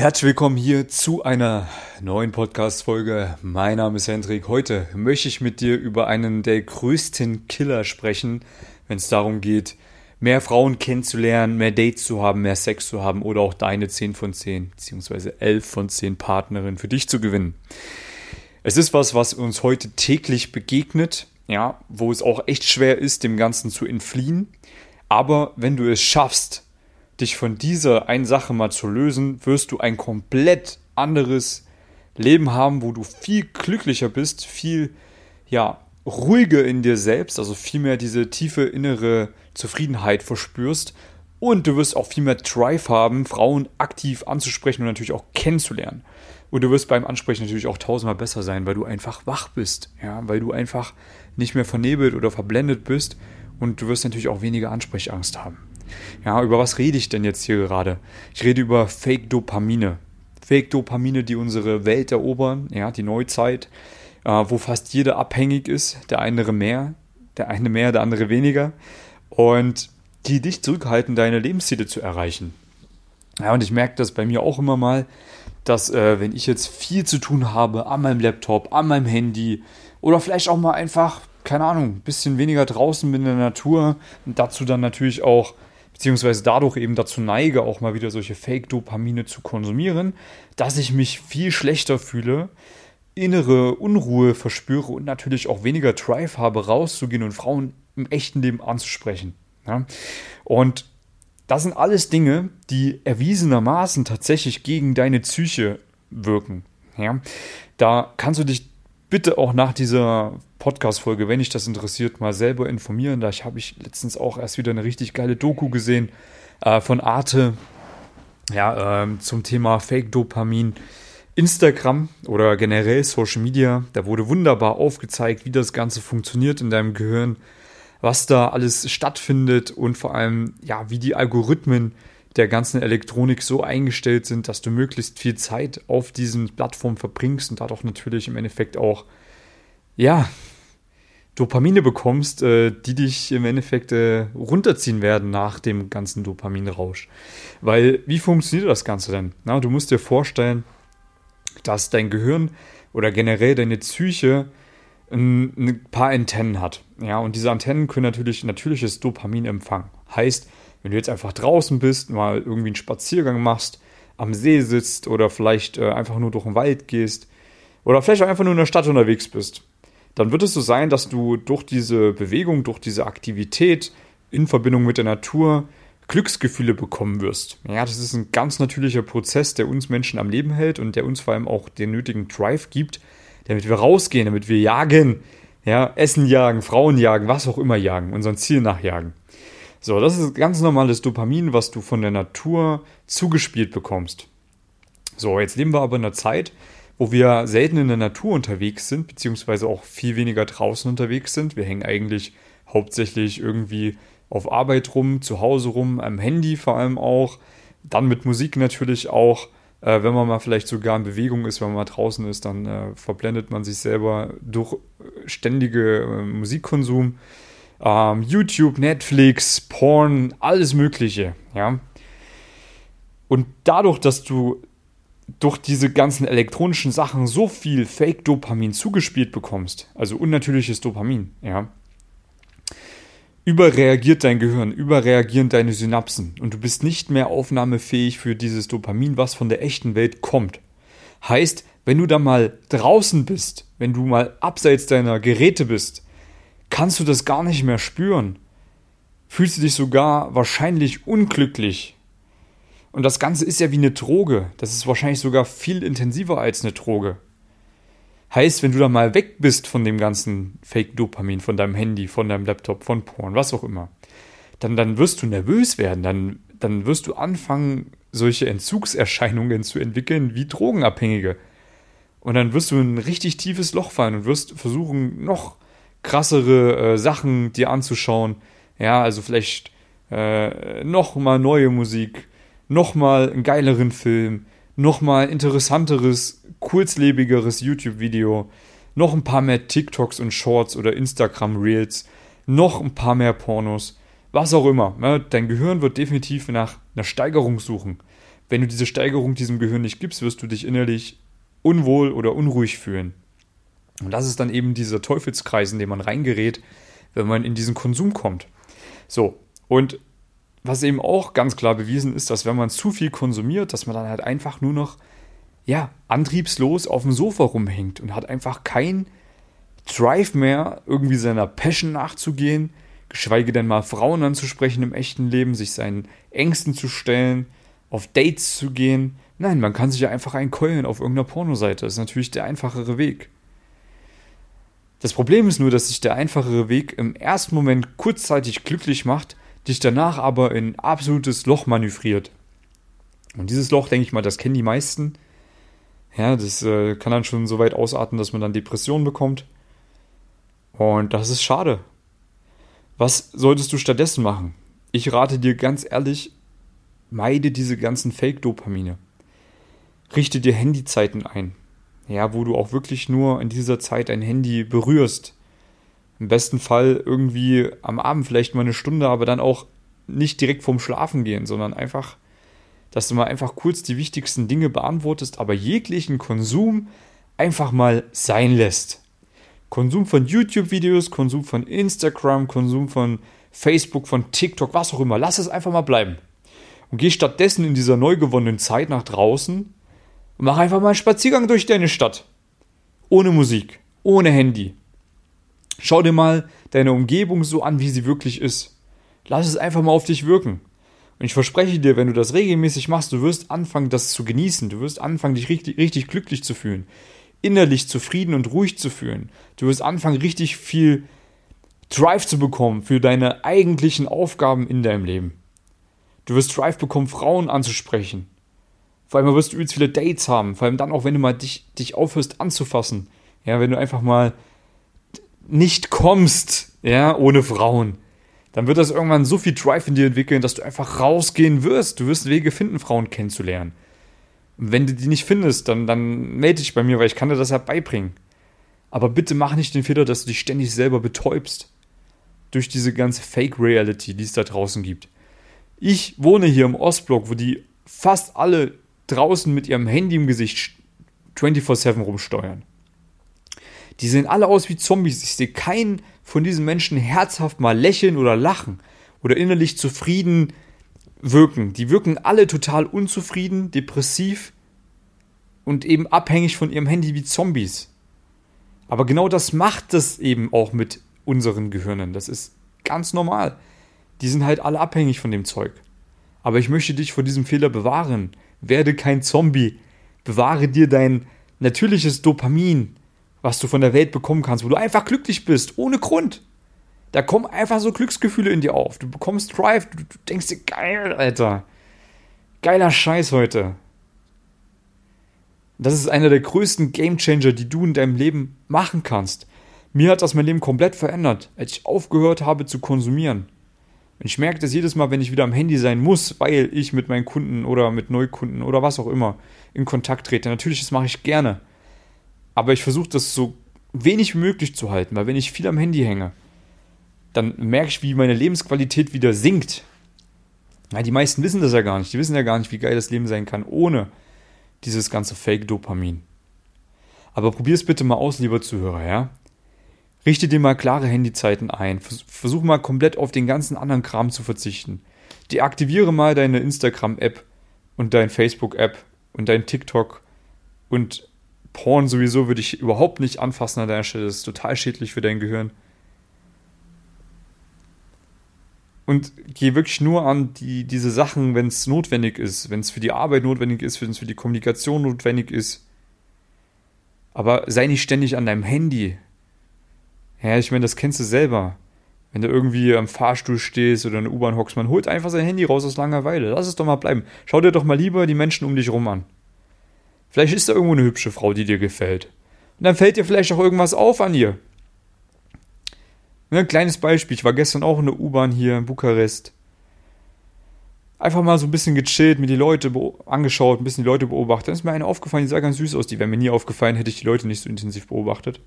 Herzlich willkommen hier zu einer neuen Podcast-Folge. Mein Name ist Hendrik. Heute möchte ich mit dir über einen der größten Killer sprechen, wenn es darum geht, mehr Frauen kennenzulernen, mehr Dates zu haben, mehr Sex zu haben oder auch deine 10 von 10 bzw. 11 von 10 Partnerinnen für dich zu gewinnen. Es ist was, was uns heute täglich begegnet, ja, wo es auch echt schwer ist, dem Ganzen zu entfliehen. Aber wenn du es schaffst, dich von dieser einen Sache mal zu lösen, wirst du ein komplett anderes Leben haben, wo du viel glücklicher bist, viel ja, ruhiger in dir selbst, also viel mehr diese tiefe innere Zufriedenheit verspürst und du wirst auch viel mehr Drive haben, Frauen aktiv anzusprechen und natürlich auch kennenzulernen. Und du wirst beim Ansprechen natürlich auch tausendmal besser sein, weil du einfach wach bist, ja, weil du einfach nicht mehr vernebelt oder verblendet bist und du wirst natürlich auch weniger Ansprechangst haben. Ja, über was rede ich denn jetzt hier gerade? Ich rede über Fake-Dopamine. Fake-Dopamine, die unsere Welt erobern, ja, die Neuzeit, äh, wo fast jeder abhängig ist, der eine mehr, der eine mehr, der andere weniger. Und die dich zurückhalten, deine Lebensziele zu erreichen. Ja, und ich merke das bei mir auch immer mal, dass äh, wenn ich jetzt viel zu tun habe an meinem Laptop, an meinem Handy oder vielleicht auch mal einfach, keine Ahnung, ein bisschen weniger draußen bin in der Natur und dazu dann natürlich auch beziehungsweise dadurch eben dazu neige, auch mal wieder solche Fake-Dopamine zu konsumieren, dass ich mich viel schlechter fühle, innere Unruhe verspüre und natürlich auch weniger Drive habe, rauszugehen und Frauen im echten Leben anzusprechen. Ja? Und das sind alles Dinge, die erwiesenermaßen tatsächlich gegen deine Psyche wirken. Ja? Da kannst du dich bitte auch nach dieser Podcast-Folge, wenn dich das interessiert, mal selber informieren. Da habe ich letztens auch erst wieder eine richtig geile Doku gesehen äh, von Arte ja, ähm, zum Thema Fake-Dopamin. Instagram oder generell Social Media, da wurde wunderbar aufgezeigt, wie das Ganze funktioniert in deinem Gehirn, was da alles stattfindet und vor allem, ja, wie die Algorithmen der ganzen Elektronik so eingestellt sind, dass du möglichst viel Zeit auf diesen Plattformen verbringst und dadurch natürlich im Endeffekt auch, ja, Dopamine bekommst, äh, die dich im Endeffekt äh, runterziehen werden nach dem ganzen Dopaminrausch. Weil, wie funktioniert das Ganze denn? Na, du musst dir vorstellen, dass dein Gehirn oder generell deine Psyche ein, ein paar Antennen hat. Ja, und diese Antennen können natürlich natürliches Dopamin empfangen. Heißt, wenn du jetzt einfach draußen bist, mal irgendwie einen Spaziergang machst, am See sitzt oder vielleicht äh, einfach nur durch den Wald gehst oder vielleicht auch einfach nur in der Stadt unterwegs bist, dann wird es so sein, dass du durch diese Bewegung, durch diese Aktivität in Verbindung mit der Natur Glücksgefühle bekommen wirst. Ja, das ist ein ganz natürlicher Prozess, der uns Menschen am Leben hält und der uns vor allem auch den nötigen Drive gibt, damit wir rausgehen, damit wir jagen, ja, Essen jagen, Frauen jagen, was auch immer jagen, unseren Ziel nachjagen. So, das ist ganz normales Dopamin, was du von der Natur zugespielt bekommst. So, jetzt leben wir aber in einer Zeit, wo wir selten in der Natur unterwegs sind, beziehungsweise auch viel weniger draußen unterwegs sind. Wir hängen eigentlich hauptsächlich irgendwie auf Arbeit rum, zu Hause rum, am Handy vor allem auch, dann mit Musik natürlich auch. Äh, wenn man mal vielleicht sogar in Bewegung ist, wenn man mal draußen ist, dann äh, verblendet man sich selber durch ständige äh, Musikkonsum ähm, YouTube, Netflix, Porn, alles Mögliche, ja. Und dadurch, dass du durch diese ganzen elektronischen Sachen so viel Fake-Dopamin zugespielt bekommst, also unnatürliches Dopamin, ja, überreagiert dein Gehirn, überreagieren deine Synapsen und du bist nicht mehr aufnahmefähig für dieses Dopamin, was von der echten Welt kommt. Heißt, wenn du da mal draußen bist, wenn du mal abseits deiner Geräte bist, kannst du das gar nicht mehr spüren. Fühlst du dich sogar wahrscheinlich unglücklich. Und das Ganze ist ja wie eine Droge. Das ist wahrscheinlich sogar viel intensiver als eine Droge. Heißt, wenn du da mal weg bist von dem ganzen Fake-Dopamin, von deinem Handy, von deinem Laptop, von Porn, was auch immer, dann, dann wirst du nervös werden. Dann, dann wirst du anfangen, solche Entzugserscheinungen zu entwickeln wie Drogenabhängige. Und dann wirst du in ein richtig tiefes Loch fallen und wirst versuchen, noch krassere äh, Sachen dir anzuschauen. Ja, also vielleicht äh, nochmal neue Musik, nochmal einen geileren Film, nochmal interessanteres, kurzlebigeres YouTube-Video, noch ein paar mehr TikToks und Shorts oder Instagram-Reels, noch ein paar mehr Pornos, was auch immer. Ne? Dein Gehirn wird definitiv nach einer Steigerung suchen. wenn du diese Steigerung diesem Gehirn nicht gibst, wirst du dich innerlich unwohl oder unruhig fühlen. Und das ist dann eben dieser Teufelskreis, in den man reingerät, wenn man in diesen Konsum kommt. So, und was eben auch ganz klar bewiesen ist, dass wenn man zu viel konsumiert, dass man dann halt einfach nur noch, ja, antriebslos auf dem Sofa rumhängt und hat einfach kein Drive mehr, irgendwie seiner Passion nachzugehen, geschweige denn mal Frauen anzusprechen im echten Leben, sich seinen Ängsten zu stellen, auf Dates zu gehen. Nein, man kann sich ja einfach einkeulen auf irgendeiner Pornoseite. Das ist natürlich der einfachere Weg. Das Problem ist nur, dass sich der einfachere Weg im ersten Moment kurzzeitig glücklich macht, dich danach aber in absolutes Loch manövriert. Und dieses Loch, denke ich mal, das kennen die meisten. Ja, das äh, kann dann schon so weit ausarten, dass man dann Depressionen bekommt. Und das ist schade. Was solltest du stattdessen machen? Ich rate dir ganz ehrlich, meide diese ganzen Fake-Dopamine. Richte dir Handyzeiten ein ja, wo du auch wirklich nur in dieser Zeit dein Handy berührst. Im besten Fall irgendwie am Abend vielleicht mal eine Stunde, aber dann auch nicht direkt vorm Schlafen gehen, sondern einfach, dass du mal einfach kurz die wichtigsten Dinge beantwortest, aber jeglichen Konsum einfach mal sein lässt. Konsum von YouTube-Videos, Konsum von Instagram, Konsum von Facebook, von TikTok, was auch immer. Lass es einfach mal bleiben. Und geh stattdessen in dieser neu gewonnenen Zeit nach draußen und mach einfach mal einen Spaziergang durch deine Stadt. Ohne Musik, ohne Handy. Schau dir mal deine Umgebung so an, wie sie wirklich ist. Lass es einfach mal auf dich wirken. Und ich verspreche dir, wenn du das regelmäßig machst, du wirst anfangen, das zu genießen. Du wirst anfangen, dich richtig, richtig glücklich zu fühlen. Innerlich zufrieden und ruhig zu fühlen. Du wirst anfangen, richtig viel Drive zu bekommen für deine eigentlichen Aufgaben in deinem Leben. Du wirst Drive bekommen, Frauen anzusprechen. Vor allem wirst du übelst viele Dates haben. Vor allem dann auch, wenn du mal dich, dich aufhörst anzufassen. Ja, wenn du einfach mal nicht kommst, ja, ohne Frauen. Dann wird das irgendwann so viel Drive in dir entwickeln, dass du einfach rausgehen wirst. Du wirst Wege finden, Frauen kennenzulernen. Und wenn du die nicht findest, dann, dann melde dich bei mir, weil ich kann dir das ja beibringen. Aber bitte mach nicht den Fehler, dass du dich ständig selber betäubst. Durch diese ganze Fake-Reality, die es da draußen gibt. Ich wohne hier im Ostblock, wo die fast alle draußen mit ihrem Handy im Gesicht 24-7 rumsteuern. Die sehen alle aus wie Zombies. Ich sehe keinen von diesen Menschen herzhaft mal lächeln oder lachen oder innerlich zufrieden wirken. Die wirken alle total unzufrieden, depressiv und eben abhängig von ihrem Handy wie Zombies. Aber genau das macht es eben auch mit unseren Gehirnen. Das ist ganz normal. Die sind halt alle abhängig von dem Zeug. Aber ich möchte dich vor diesem Fehler bewahren. Werde kein Zombie. Bewahre dir dein natürliches Dopamin, was du von der Welt bekommen kannst, wo du einfach glücklich bist, ohne Grund. Da kommen einfach so Glücksgefühle in dir auf. Du bekommst Drive, du, du denkst dir, geil, Alter. Geiler Scheiß heute. Das ist einer der größten Gamechanger, die du in deinem Leben machen kannst. Mir hat das mein Leben komplett verändert, als ich aufgehört habe zu konsumieren. Und ich merke das jedes Mal, wenn ich wieder am Handy sein muss, weil ich mit meinen Kunden oder mit Neukunden oder was auch immer in Kontakt trete. Natürlich, das mache ich gerne. Aber ich versuche das so wenig wie möglich zu halten, weil wenn ich viel am Handy hänge, dann merke ich, wie meine Lebensqualität wieder sinkt. Ja, die meisten wissen das ja gar nicht. Die wissen ja gar nicht, wie geil das Leben sein kann ohne dieses ganze Fake-Dopamin. Aber probier es bitte mal aus, lieber Zuhörer, ja? Richte dir mal klare Handyzeiten ein. Versuch mal komplett auf den ganzen anderen Kram zu verzichten. Deaktiviere mal deine Instagram-App und dein Facebook-App und dein TikTok und Porn sowieso würde ich überhaupt nicht anfassen an deiner Stelle. Das ist total schädlich für dein Gehirn. Und geh wirklich nur an die, diese Sachen, wenn es notwendig ist, wenn es für die Arbeit notwendig ist, wenn es für die Kommunikation notwendig ist. Aber sei nicht ständig an deinem Handy. Ja, ich meine, das kennst du selber. Wenn du irgendwie am Fahrstuhl stehst oder in der U-Bahn hockst, man holt einfach sein Handy raus aus Langeweile. Lass es doch mal bleiben. Schau dir doch mal lieber die Menschen um dich rum an. Vielleicht ist da irgendwo eine hübsche Frau, die dir gefällt. Und dann fällt dir vielleicht auch irgendwas auf an ihr. Ein kleines Beispiel. Ich war gestern auch in der U-Bahn hier in Bukarest. Einfach mal so ein bisschen gechillt, mir die Leute angeschaut, ein bisschen die Leute beobachtet. Dann ist mir eine aufgefallen, die sah ganz süß aus. Die wäre mir nie aufgefallen, hätte ich die Leute nicht so intensiv beobachtet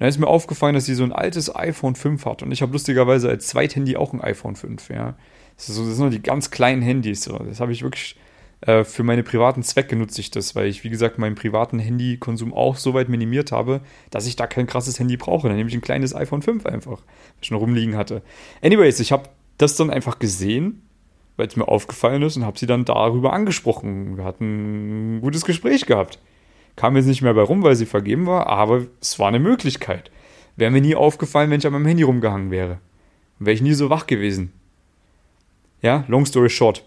dann ist mir aufgefallen, dass sie so ein altes iPhone 5 hat. Und ich habe lustigerweise als Zweithandy auch ein iPhone 5, ja. Das, sind nur die ganz kleinen Handys. Das habe ich wirklich Äh, für meine privaten Zwecke nutze ich das, weil ich, wie gesagt, meinen privaten Handykonsum auch so weit minimiert habe, dass ich da kein krasses Handy brauche. Dann nehme ich ein kleines iPhone 5 einfach, was ich schon rumliegen hatte. Anyways, ich habe das dann einfach gesehen, weil es mir aufgefallen ist und habe sie dann darüber angesprochen. Wir hatten ein gutes Gespräch gehabt. Kam jetzt nicht mehr bei rum, weil sie vergeben war, aber es war eine Möglichkeit. Wäre mir nie aufgefallen, wenn ich an meinem Handy rumgehangen wäre. Wäre ich nie so wach gewesen. Ja, long story short.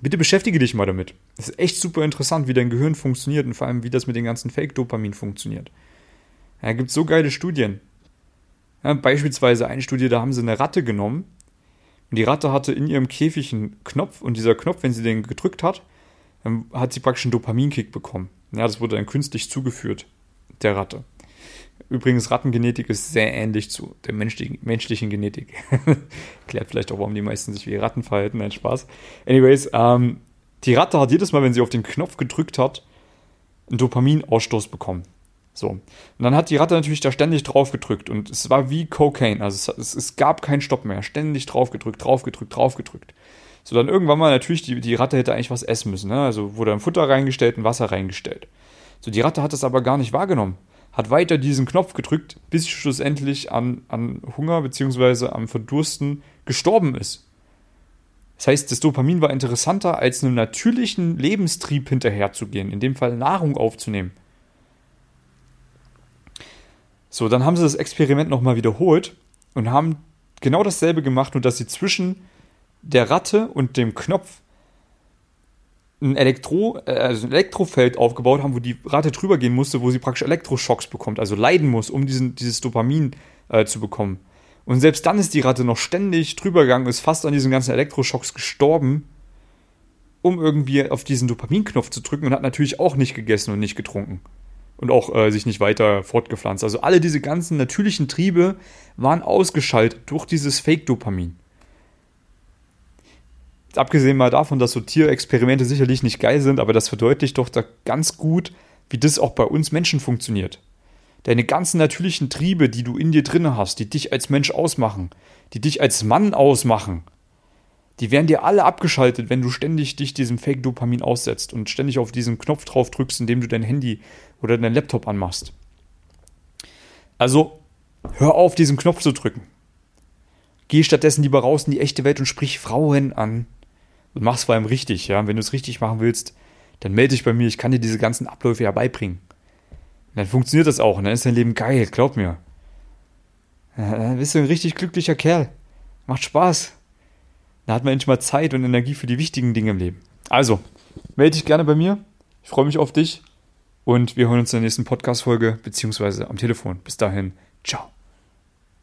Bitte beschäftige dich mal damit. Es ist echt super interessant, wie dein Gehirn funktioniert und vor allem, wie das mit den ganzen Fake-Dopamin funktioniert. Ja, gibt so geile Studien. Ja, beispielsweise eine Studie, da haben sie eine Ratte genommen und die Ratte hatte in ihrem Käfig einen Knopf und dieser Knopf, wenn sie den gedrückt hat, dann hat sie praktisch einen Dopaminkick bekommen. Ja, das wurde dann künstlich zugeführt, der Ratte. Übrigens, Rattengenetik ist sehr ähnlich zu der menschlichen, Genetik. Klärt vielleicht auch, warum die meisten sich wie Ratten verhalten. Nein, Spaß. Anyways, ähm, die Ratte hat jedes Mal, wenn sie auf den Knopf gedrückt hat, einen Dopaminausstoß bekommen. So. Und dann hat die Ratte natürlich da ständig drauf gedrückt und es war wie Cocaine. Also es, es, es gab keinen Stopp mehr. Ständig drauf gedrückt, drauf gedrückt, drauf gedrückt. So, dann irgendwann mal natürlich, die, die Ratte hätte eigentlich was essen müssen. Ne? Also wurde ein Futter reingestellt, ein Wasser reingestellt. So, die Ratte hat das aber gar nicht wahrgenommen hat weiter diesen Knopf gedrückt, bis sie schlussendlich an, an Hunger bzw. am Verdursten gestorben ist. Das heißt, das Dopamin war interessanter, als einem natürlichen Lebenstrieb hinterherzugehen, in dem Fall Nahrung aufzunehmen. So, dann haben sie das Experiment nochmal wiederholt und haben genau dasselbe gemacht, nur dass sie zwischen der Ratte und dem Knopf ein, Elektro, äh, also ein Elektrofeld aufgebaut haben, wo die Ratte drüber gehen musste, wo sie praktisch Elektroschocks bekommt, also leiden muss, um diesen, dieses Dopamin äh, zu bekommen. Und selbst dann ist die Ratte noch ständig drüber gegangen, ist fast an diesen ganzen Elektroschocks gestorben, um irgendwie auf diesen Dopaminknopf zu drücken und hat natürlich auch nicht gegessen und nicht getrunken. Und auch äh, sich nicht weiter fortgepflanzt. Also alle diese ganzen natürlichen Triebe waren ausgeschaltet durch dieses Fake-Dopamin abgesehen mal davon, dass so Tierexperimente sicherlich nicht geil sind, aber das verdeutlicht doch da ganz gut, wie das auch bei uns Menschen funktioniert. Deine ganzen natürlichen Triebe, die du in dir drinne hast, die dich als Mensch ausmachen, die dich als Mann ausmachen, die werden dir alle abgeschaltet, wenn du ständig dich diesem Fake-Dopamin aussetzt und ständig auf diesen Knopf drauf drückst, indem du dein Handy oder dein Laptop anmachst. Also, hör auf, diesen Knopf zu drücken. Geh stattdessen lieber raus in die echte Welt und sprich Frauen an und mach's vor allem richtig, ja. Wenn du es richtig machen willst, dann melde dich bei mir, ich kann dir diese ganzen Abläufe ja beibringen. Und dann funktioniert das auch und dann ist dein Leben geil, glaub mir. Dann bist du ein richtig glücklicher Kerl. Macht Spaß. Da hat man endlich mal Zeit und Energie für die wichtigen Dinge im Leben. Also, melde dich gerne bei mir. Ich freue mich auf dich und wir hören uns in der nächsten Podcast-Folge beziehungsweise am Telefon. Bis dahin, ciao.